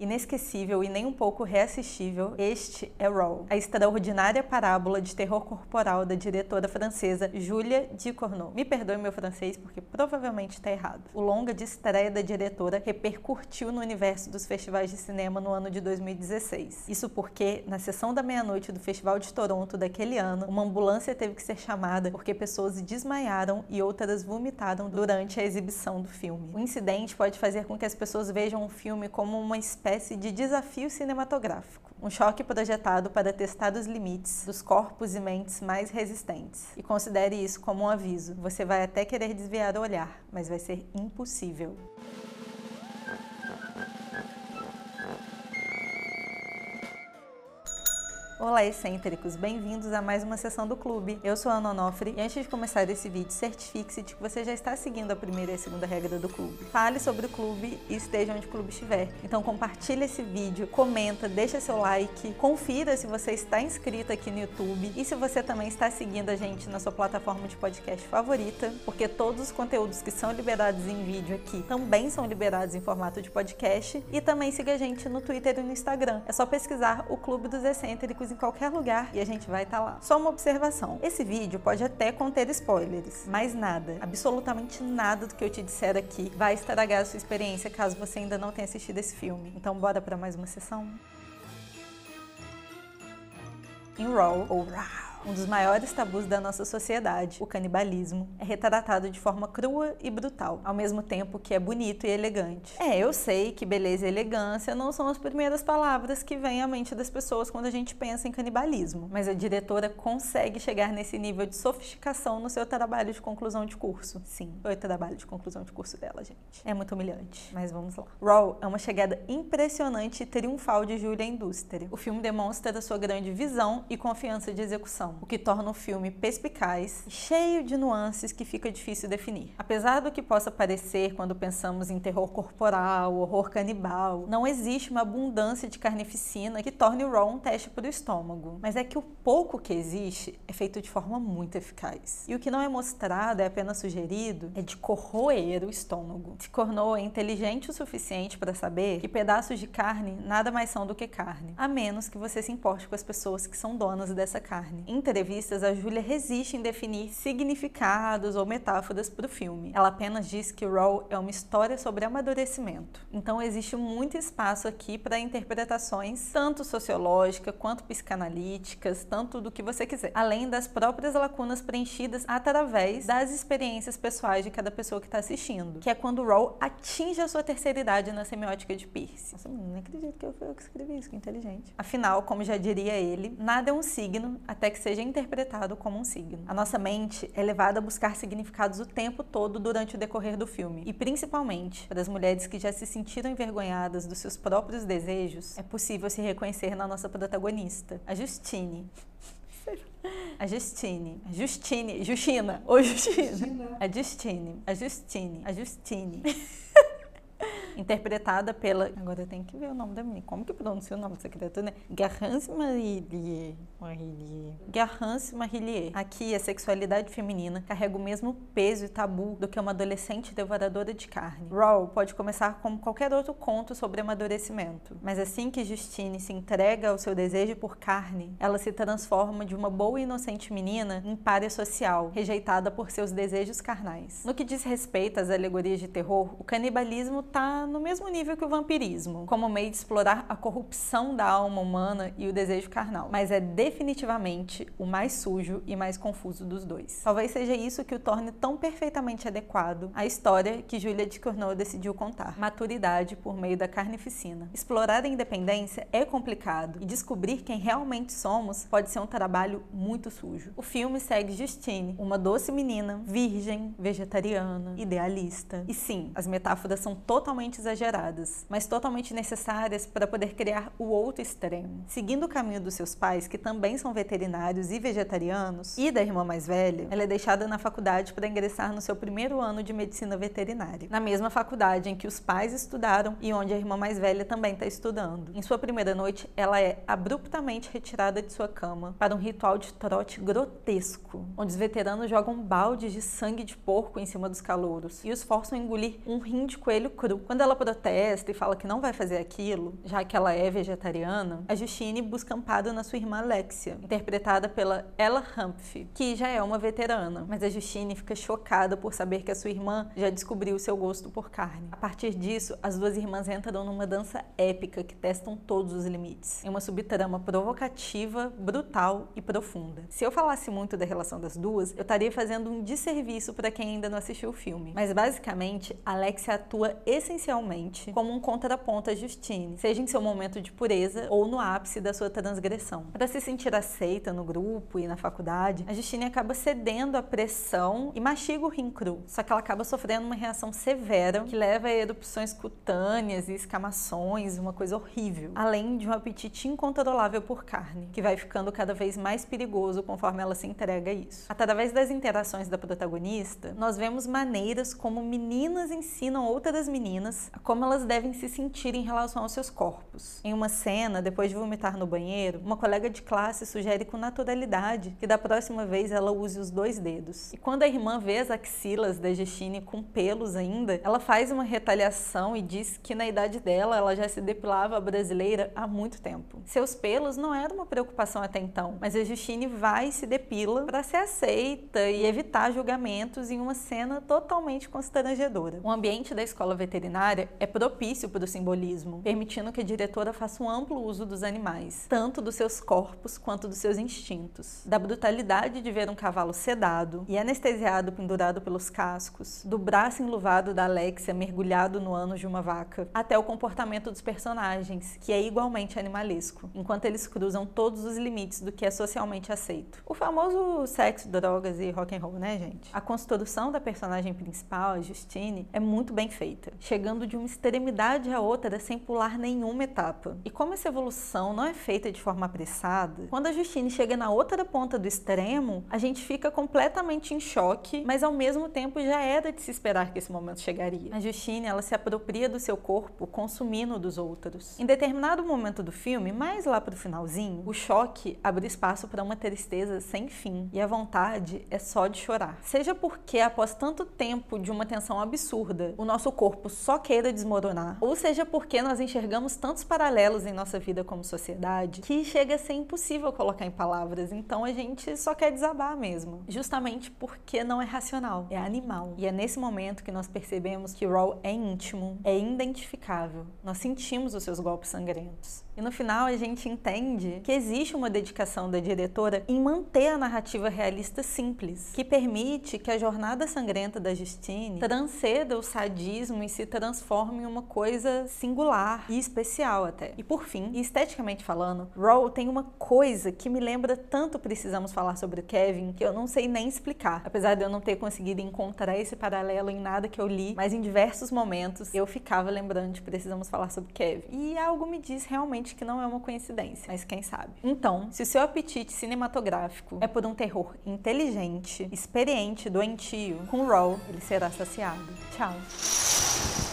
Inesquecível e nem um pouco reassistível, este é Raw, a extraordinária parábola de terror corporal da diretora francesa Julia Ducournau. Me perdoe meu francês porque provavelmente está errado. O longa de estreia da diretora repercutiu no universo dos festivais de cinema no ano de 2016. Isso porque, na sessão da meia-noite do Festival de Toronto daquele ano, uma ambulância teve que ser chamada porque pessoas desmaiaram e outras vomitaram durante a exibição do filme. O incidente pode fazer com que as pessoas vejam o filme como uma espécie espécie de desafio cinematográfico, um choque projetado para testar os limites dos corpos e mentes mais resistentes. E considere isso como um aviso. Você vai até querer desviar o olhar, mas vai ser impossível. Olá, excêntricos! Bem-vindos a mais uma sessão do clube. Eu sou a Ana e antes de começar esse vídeo, certifique-se de que você já está seguindo a primeira e a segunda regra do clube. Fale sobre o clube e esteja onde o clube estiver. Então compartilhe esse vídeo, comenta, deixa seu like, confira se você está inscrito aqui no YouTube e se você também está seguindo a gente na sua plataforma de podcast favorita, porque todos os conteúdos que são liberados em vídeo aqui também são liberados em formato de podcast e também siga a gente no Twitter e no Instagram. É só pesquisar o Clube dos Excêntricos em qualquer lugar e a gente vai estar tá lá. Só uma observação: esse vídeo pode até conter spoilers, mas nada, absolutamente nada do que eu te disser aqui vai estragar a sua experiência caso você ainda não tenha assistido esse filme. Então, bora para mais uma sessão? Raw, ou Raw um dos maiores tabus da nossa sociedade, o canibalismo, é retratado de forma crua e brutal, ao mesmo tempo que é bonito e elegante. É, eu sei que beleza e elegância não são as primeiras palavras que vêm à mente das pessoas quando a gente pensa em canibalismo, mas a diretora consegue chegar nesse nível de sofisticação no seu trabalho de conclusão de curso. Sim, foi o trabalho de conclusão de curso dela, gente. É muito humilhante, mas vamos lá. Raw é uma chegada impressionante e triunfal de Julia Indústria. O filme demonstra sua grande visão e confiança de execução o que torna o filme perspicaz, cheio de nuances que fica difícil definir. Apesar do que possa parecer quando pensamos em terror corporal, horror canibal, não existe uma abundância de carnificina que torne o Raw um teste para o estômago. Mas é que o pouco que existe é feito de forma muito eficaz. E o que não é mostrado, é apenas sugerido, é de corroer o estômago. Se Cornou é inteligente o suficiente para saber que pedaços de carne nada mais são do que carne, a menos que você se importe com as pessoas que são donas dessa carne. Entrevistas, a Julia resiste em definir significados ou metáforas para o filme. Ela apenas diz que Raw é uma história sobre amadurecimento. Então existe muito espaço aqui para interpretações tanto sociológicas quanto psicanalíticas, tanto do que você quiser, além das próprias lacunas preenchidas através das experiências pessoais de cada pessoa que está assistindo, que é quando Raw atinge a sua terceira idade na semiótica de Pierce. Nossa, não acredito que eu, eu que escrevi isso, que inteligente. Afinal, como já diria ele, nada é um signo até que seja interpretado como um signo. A nossa mente é levada a buscar significados o tempo todo durante o decorrer do filme, e principalmente para as mulheres que já se sentiram envergonhadas dos seus próprios desejos, é possível se reconhecer na nossa protagonista, a Justine. A Justine. A Justine. Justina. Ou Justina. A Justine. A Justine. A Justine. Interpretada pela. Agora tenho que ver o nome da menina. Como que pronuncia o nome dessa criatura, né? Garance Marillier. Garance Marillier. Aqui, a sexualidade feminina carrega o mesmo peso e tabu do que uma adolescente devoradora de carne. Raw pode começar como qualquer outro conto sobre amadurecimento, mas assim que Justine se entrega ao seu desejo por carne, ela se transforma de uma boa e inocente menina em párea social, rejeitada por seus desejos carnais. No que diz respeito às alegorias de terror, o canibalismo está no mesmo nível que o vampirismo, como meio de explorar a corrupção da alma humana e o desejo carnal, mas é definitivamente o mais sujo e mais confuso dos dois. Talvez seja isso que o torne tão perfeitamente adequado à história que Julia de Cournot decidiu contar, maturidade por meio da carnificina. Explorar a independência é complicado e descobrir quem realmente somos pode ser um trabalho muito sujo. O filme segue Justine, uma doce menina, virgem, vegetariana, idealista. E sim, as metáforas são totalmente exageradas, mas totalmente necessárias para poder criar o outro extremo. Seguindo o caminho dos seus pais, que também são veterinários e vegetarianos, e da irmã mais velha, ela é deixada na faculdade para ingressar no seu primeiro ano de medicina veterinária, na mesma faculdade em que os pais estudaram e onde a irmã mais velha também está estudando. Em sua primeira noite, ela é abruptamente retirada de sua cama para um ritual de trote grotesco, onde os veteranos jogam baldes de sangue de porco em cima dos calouros e os forçam a engolir um rim de coelho cru. Quando ela protesta e fala que não vai fazer aquilo, já que ela é vegetariana, a Justine busca amparo na sua irmã Alexia, interpretada pela Ella Humphrey, que já é uma veterana. Mas a Justine fica chocada por saber que a sua irmã já descobriu seu gosto por carne. A partir disso, as duas irmãs entram numa dança épica que testam todos os limites. É uma subtrama provocativa, brutal e profunda. Se eu falasse muito da relação das duas, eu estaria fazendo um desserviço para quem ainda não assistiu o filme. Mas basicamente, Alexia atua essencialmente como um contraponto a Justine, seja em seu momento de pureza ou no ápice da sua transgressão. Para se sentir aceita no grupo e na faculdade, a Justine acaba cedendo à pressão e mastiga o rim cru. Só que ela acaba sofrendo uma reação severa que leva a erupções cutâneas e escamações, uma coisa horrível. Além de um apetite incontrolável por carne, que vai ficando cada vez mais perigoso conforme ela se entrega a isso. Através das interações da protagonista, nós vemos maneiras como meninas ensinam outras meninas como elas devem se sentir em relação aos seus corpos. Em uma cena, depois de vomitar no banheiro, uma colega de classe sugere com naturalidade que da próxima vez ela use os dois dedos. E quando a irmã vê as axilas da Justine com pelos ainda, ela faz uma retaliação e diz que na idade dela ela já se depilava brasileira há muito tempo. Seus pelos não eram uma preocupação até então, mas a Justine vai e se depila para ser aceita e evitar julgamentos em uma cena totalmente constrangedora. O ambiente da escola veterinária é propício para o simbolismo, permitindo que a diretora faça um amplo uso dos animais, tanto dos seus corpos quanto dos seus instintos. Da brutalidade de ver um cavalo sedado e anestesiado pendurado pelos cascos, do braço enluvado da Alexia mergulhado no ânus de uma vaca, até o comportamento dos personagens, que é igualmente animalesco, enquanto eles cruzam todos os limites do que é socialmente aceito. O famoso sexo, drogas e rock and roll, né, gente? A construção da personagem principal, a Justine, é muito bem feita, chegando de uma extremidade à outra sem pular nenhuma etapa. E como essa evolução não é feita de forma apressada, quando a Justine chega na outra ponta do extremo, a gente fica completamente em choque, mas ao mesmo tempo já era de se esperar que esse momento chegaria. A Justine, ela se apropria do seu corpo, consumindo dos outros. Em determinado momento do filme, mais lá pro finalzinho, o choque abre espaço para uma tristeza sem fim e a vontade é só de chorar. Seja porque após tanto tempo de uma tensão absurda, o nosso corpo só queira desmoronar, ou seja porque nós enxergamos tantos paralelos em nossa vida como sociedade que chega a ser impossível colocar em palavras, então a gente só quer desabar mesmo. Justamente porque não é racional, é animal. E é nesse momento que nós percebemos que Raw é íntimo, é identificável. Nós sentimos os seus golpes sangrentos. E no final a gente entende que existe uma dedicação da diretora em manter a narrativa realista simples, que permite que a jornada sangrenta da Justine transceda o sadismo e se transforme em uma coisa singular e especial até. E por fim, esteticamente falando, Raw tem uma coisa que me lembra tanto Precisamos Falar sobre Kevin que eu não sei nem explicar. Apesar de eu não ter conseguido encontrar esse paralelo em nada que eu li, mas em diversos momentos eu ficava lembrando de Precisamos Falar sobre Kevin. E algo me diz realmente que não é uma coincidência, mas quem sabe. Então, se o seu apetite cinematográfico é por um terror inteligente, experiente, doentio, com Raw ele será saciado. Tchau!